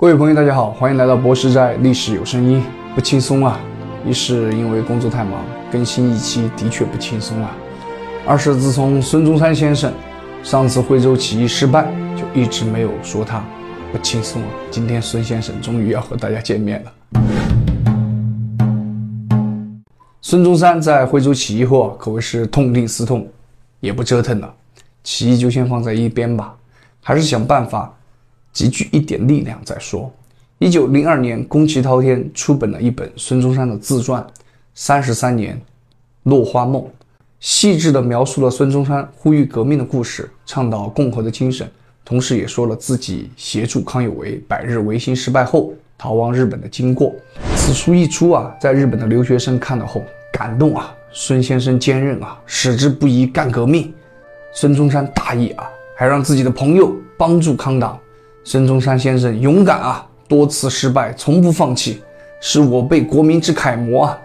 各位朋友，大家好，欢迎来到博士在历史有声音。不轻松啊，一是因为工作太忙，更新一期的确不轻松啊；二是自从孙中山先生上次惠州起义失败，就一直没有说他不轻松啊。今天孙先生终于要和大家见面了。孙中山在惠州起义后啊，可谓是痛定思痛，也不折腾了，起义就先放在一边吧，还是想办法。集聚一点力量再说。一九零二年，宫崎滔天出本了一本孙中山的自传《三十三年落花梦》，细致地描述了孙中山呼吁革命的故事，倡导共和的精神，同时也说了自己协助康有为百日维新失败后逃亡日本的经过。此书一出啊，在日本的留学生看了后感动啊，孙先生坚韧啊，矢志不移干革命。孙中山大义啊，还让自己的朋友帮助康党。孙中山先生勇敢啊，多次失败从不放弃，是我辈国民之楷模啊。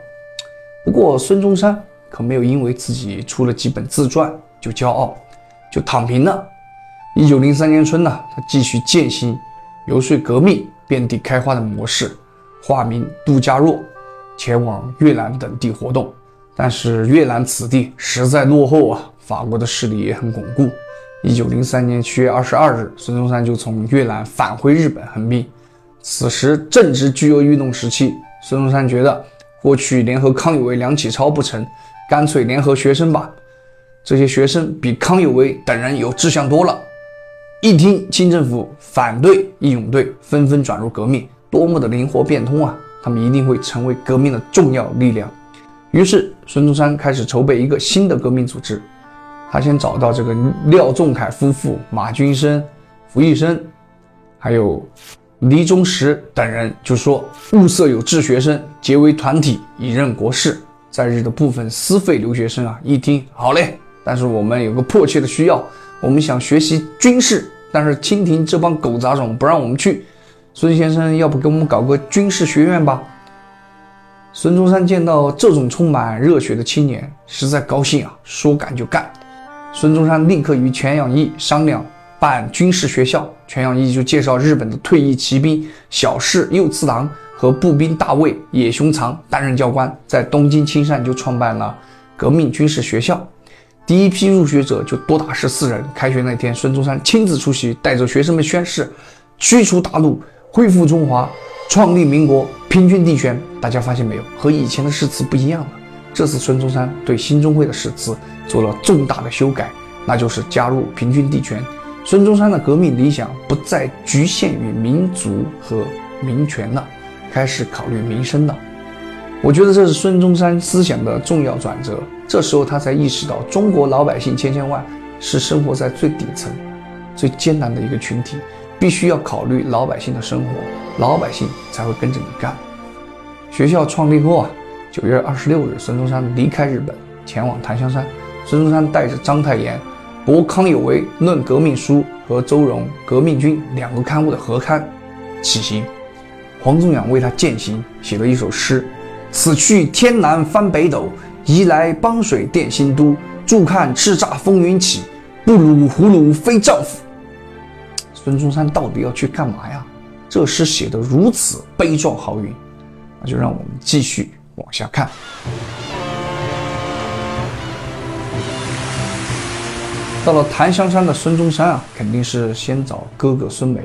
不过孙中山可没有因为自己出了几本自传就骄傲，就躺平了。一九零三年春呢，他继续践行游说革命遍地开花的模式，化名杜家若，前往越南等地活动。但是越南此地实在落后啊，法国的势力也很巩固。一九零三年七月二十二日，孙中山就从越南返回日本横滨。此时正值巨额运动时期，孙中山觉得过去联合康有为、梁启超不成，干脆联合学生吧。这些学生比康有为等人有志向多了。一听清政府反对义勇队纷纷转入革命，多么的灵活变通啊！他们一定会成为革命的重要力量。于是，孙中山开始筹备一个新的革命组织。他先找到这个廖仲恺夫妇、马君生、胡一生，还有黎中石等人，就说物色有志学生，结为团体，以任国事。在日的部分私费留学生啊，一听好嘞，但是我们有个迫切的需要，我们想学习军事，但是清廷这帮狗杂种不让我们去。孙先生，要不给我们搞个军事学院吧？孙中山见到这种充满热血的青年，实在高兴啊，说干就干。孙中山立刻与全养义商量办军事学校，全养义就介绍日本的退役骑兵小室右次郎和步兵大尉野熊藏担任教官，在东京青山就创办了革命军事学校。第一批入学者就多达十四人。开学那天，孙中山亲自出席，带着学生们宣誓：驱除大陆，恢复中华，创立民国，平均地权。大家发现没有，和以前的誓词不一样了。这次孙中山对新中会的誓词做了重大的修改，那就是加入平均地权。孙中山的革命理想不再局限于民族和民权了，开始考虑民生了。我觉得这是孙中山思想的重要转折。这时候他才意识到，中国老百姓千千万是生活在最底层、最艰难的一个群体，必须要考虑老百姓的生活，老百姓才会跟着你干。学校创立后啊。九月二十六日，孙中山离开日本，前往檀香山。孙中山带着章太炎《博康有为论革命书》和周荣《革命军》两个刊物的合刊起行。黄宗养为他践行，写了一首诗：“此去天南翻北斗，移来邦水电新都。助看叱咤风云起，不辱胡虏非丈夫。”孙中山到底要去干嘛呀？这诗写得如此悲壮豪云，那就让我们继续。往下看，到了檀香山的孙中山啊，肯定是先找哥哥孙梅，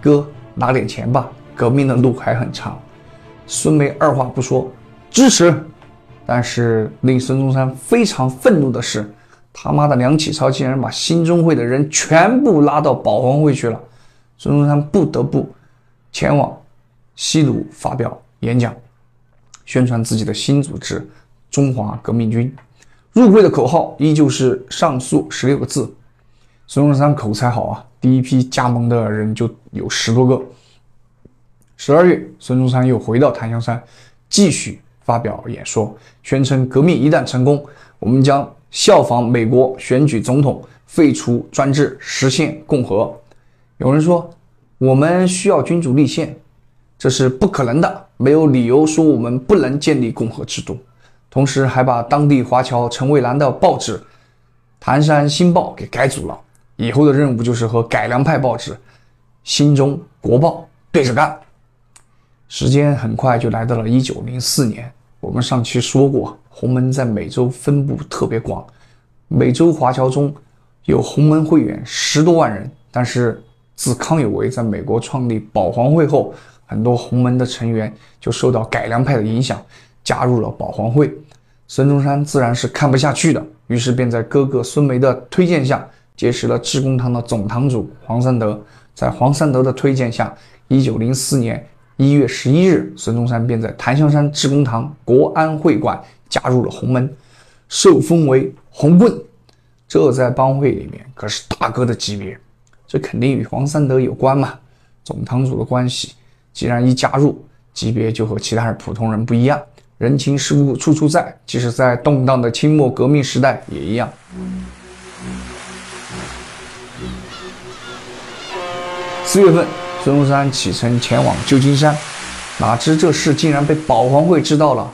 哥拿点钱吧，革命的路还很长。孙梅二话不说支持，但是令孙中山非常愤怒的是，他妈的梁启超竟然把新中会的人全部拉到保皇会去了，孙中山不得不前往西鲁发表演讲。宣传自己的新组织——中华革命军。入会的口号依旧是上述十六个字。孙中山口才好啊，第一批加盟的人就有十多个。十二月，孙中山又回到檀香山，继续发表演说，宣称革命一旦成功，我们将效仿美国选举总统，废除专制，实现共和。有人说，我们需要君主立宪。这是不可能的，没有理由说我们不能建立共和制度。同时，还把当地华侨陈蔚兰的报纸《唐山新报》给改组了。以后的任务就是和改良派报纸《新中国报》对着干。时间很快就来到了一九零四年。我们上期说过，洪门在美洲分布特别广，美洲华侨中有洪门会员十多万人。但是自康有为在美国创立保皇会后，很多洪门的成员就受到改良派的影响，加入了保皇会。孙中山自然是看不下去的，于是便在哥哥孙梅的推荐下，结识了致公堂的总堂主黄三德。在黄三德的推荐下，一九零四年一月十一日，孙中山便在檀香山致公堂国安会馆加入了洪门，受封为红棍。这在帮会里面可是大哥的级别，这肯定与黄三德有关嘛。总堂主的关系，既然一加入，级别就和其他人普通人不一样。人情世故处处在，即使在动荡的清末革命时代也一样。四月份，孙中山启程前往旧金山，哪知这事竟然被保皇会知道了。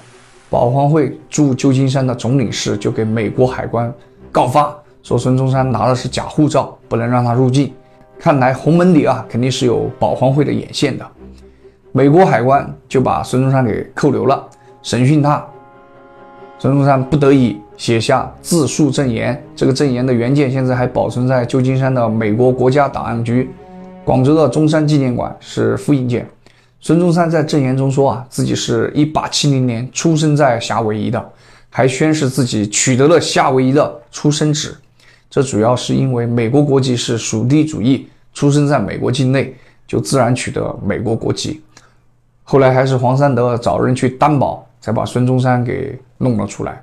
保皇会驻旧金山的总领事就给美国海关告发，说孙中山拿的是假护照，不能让他入境。看来红门里啊，肯定是有保皇会的眼线的。美国海关就把孙中山给扣留了，审讯他。孙中山不得已写下自述证言，这个证言的原件现在还保存在旧金山的美国国家档案局。广州的中山纪念馆是复印件。孙中山在证言中说啊，自己是一八七零年出生在夏威夷的，还宣誓自己取得了夏威夷的出生纸。这主要是因为美国国籍是属地主义，出生在美国境内就自然取得美国国籍。后来还是黄三德找人去担保，才把孙中山给弄了出来。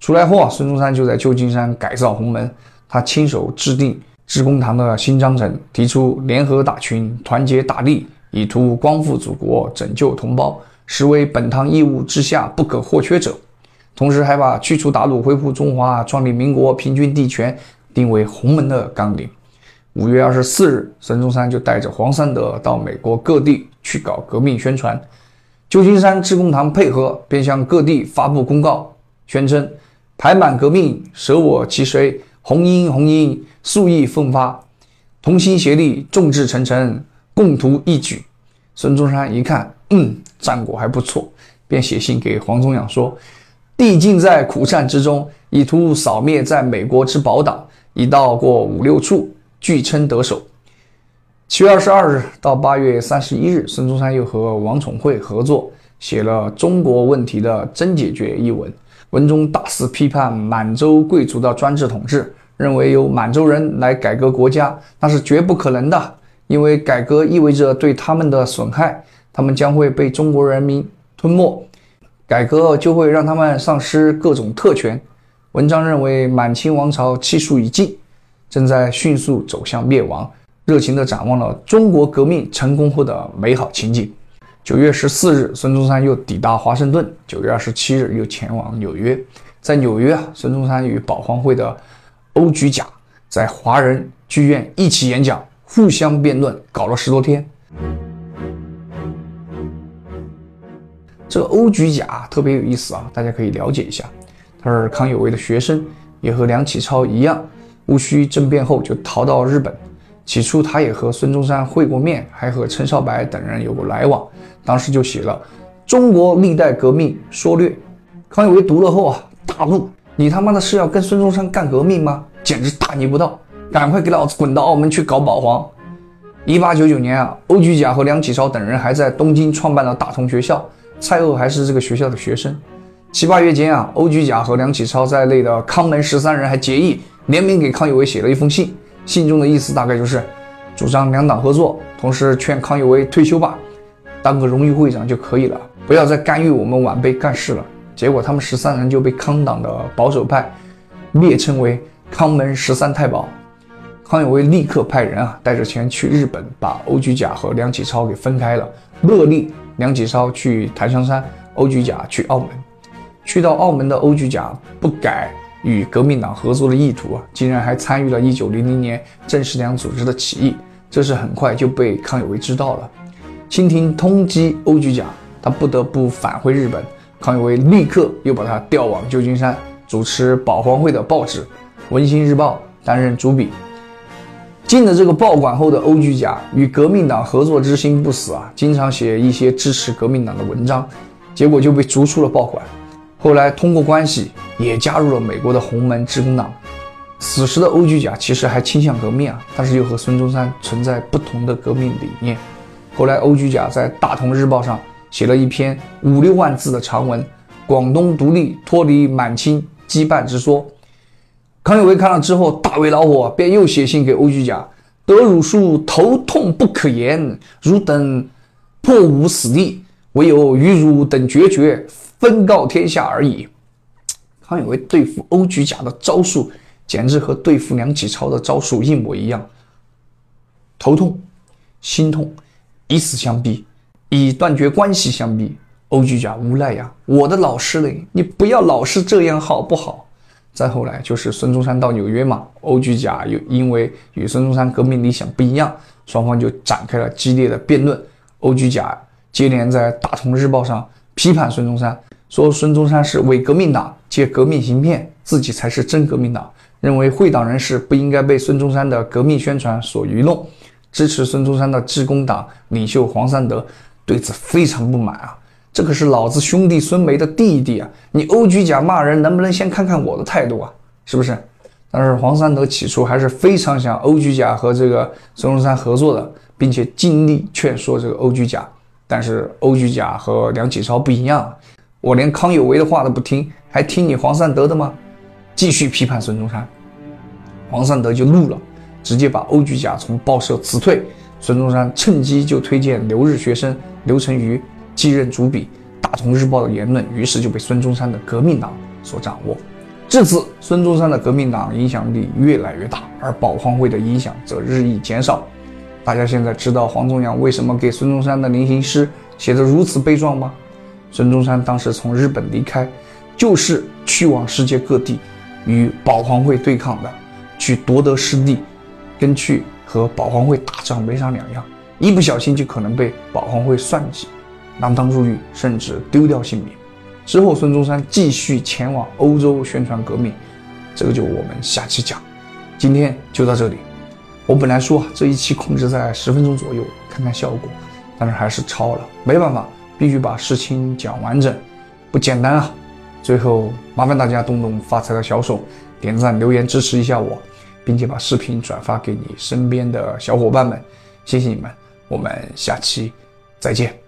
出来后啊，孙中山就在旧金山改造洪门，他亲手制定。致公堂的新章程提出联合大群，团结大力，以图光复祖国，拯救同胞，实为本堂义务之下不可或缺者。同时，还把驱除鞑虏、恢复中华、创立民国、平均地权定为洪门的纲领。五月二十四日，孙中山就带着黄三德到美国各地去搞革命宣传。旧金山致公堂配合，便向各地发布公告，宣称排满革命，舍我其谁。红缨红缨，素意奋发，同心协力，众志成城，共图一举。孙中山一看，嗯，战果还不错，便写信给黄宗养说：“帝尽在苦战之中，以图扫灭在美国之宝党，已到过五六处，据称得手。”七月二十二日到八月三十一日，孙中山又和王宠惠合作，写了《中国问题的真解决》一文。文中大肆批判满洲贵族的专制统治，认为由满洲人来改革国家那是绝不可能的，因为改革意味着对他们的损害，他们将会被中国人民吞没，改革就会让他们丧失各种特权。文章认为满清王朝气数已尽，正在迅速走向灭亡，热情地展望了中国革命成功后的美好情景。九月十四日，孙中山又抵达华盛顿。九月二十七日，又前往纽约。在纽约啊，孙中山与保皇会的欧举甲在华人剧院一起演讲，互相辩论，搞了十多天。这个欧举甲特别有意思啊，大家可以了解一下。他是康有为的学生，也和梁启超一样，戊戌政变后就逃到日本。起初，他也和孙中山会过面，还和陈少白等人有过来往。当时就写了《中国历代革命缩略》。康有为读了后啊，大怒：“你他妈的是要跟孙中山干革命吗？简直大逆不道！赶快给老子滚到澳门去搞保皇！”一八九九年啊，欧菊甲和梁启超等人还在东京创办了大同学校，蔡锷还是这个学校的学生。七八月间啊，欧举甲和梁启超在内的康门十三人还结义，联名给康有为写了一封信。信中的意思大概就是，主张两党合作，同时劝康有为退休吧，当个荣誉会长就可以了，不要再干预我们晚辈干事了。结果他们十三人就被康党的保守派蔑称为康门十三太保。康有为立刻派人啊，带着钱去日本，把欧举甲和梁启超给分开了，勒令梁启超去檀香山，欧举甲去澳门。去到澳门的欧菊甲不改。与革命党合作的意图啊，竟然还参与了1900年郑世良组织的起义，这是很快就被康有为知道了。清廷通缉欧菊甲，他不得不返回日本。康有为立刻又把他调往旧金山，主持保皇会的报纸《文心日报》，担任主笔。进了这个报馆后的欧菊甲与革命党合作之心不死啊，经常写一些支持革命党的文章，结果就被逐出了报馆。后来通过关系也加入了美国的洪门致公党。此时的欧居甲其实还倾向革命啊，但是又和孙中山存在不同的革命理念。后来欧居甲在《大同日报》上写了一篇五六万字的长文《广东独立脱离满清羁绊之说》。康有为看了之后大为恼火，便又写信给欧居甲：“得汝书头痛不可言，汝等破吾死地，唯有与汝等决绝，分告天下而已。”康有为对付欧居甲的招数。简直和对付梁启超的招数一模一样。头痛、心痛，以死相逼，以断绝关系相逼。欧居甲无奈呀，我的老师嘞，你不要老是这样好不好？再后来就是孙中山到纽约嘛，欧居甲又因为与孙中山革命理想不一样，双方就展开了激烈的辩论。欧居甲接连在《大同日报》上批判孙中山，说孙中山是伪革命党，借革命行骗，自己才是真革命党。认为会党人士不应该被孙中山的革命宣传所愚弄，支持孙中山的致公党领袖黄三德对此非常不满啊！这可是老子兄弟孙梅的弟弟啊！你欧居甲骂人，能不能先看看我的态度啊？是不是？但是黄三德起初还是非常想欧居甲和这个孙中山合作的，并且尽力劝说这个欧居甲。但是欧居甲和梁启超不一样，我连康有为的话都不听，还听你黄三德的吗？继续批判孙中山，黄三德就怒了，直接把欧居甲从报社辞退。孙中山趁机就推荐留日学生刘成瑜继任主笔，《大同日报》的言论于是就被孙中山的革命党所掌握。至此，孙中山的革命党影响力越来越大，而保皇会的影响则日益减少。大家现在知道黄宗阳为什么给孙中山的临行诗写得如此悲壮吗？孙中山当时从日本离开，就是去往世界各地。与保皇会对抗的，去夺得失地，跟去和保皇会打仗没啥两样，一不小心就可能被保皇会算计，锒铛入狱，甚至丢掉性命。之后，孙中山继续前往欧洲宣传革命，这个就我们下期讲。今天就到这里。我本来说这一期控制在十分钟左右，看看效果，但是还是超了，没办法，必须把事情讲完整，不简单啊。最后，麻烦大家动动发财的小手，点赞、留言支持一下我，并且把视频转发给你身边的小伙伴们，谢谢你们，我们下期再见。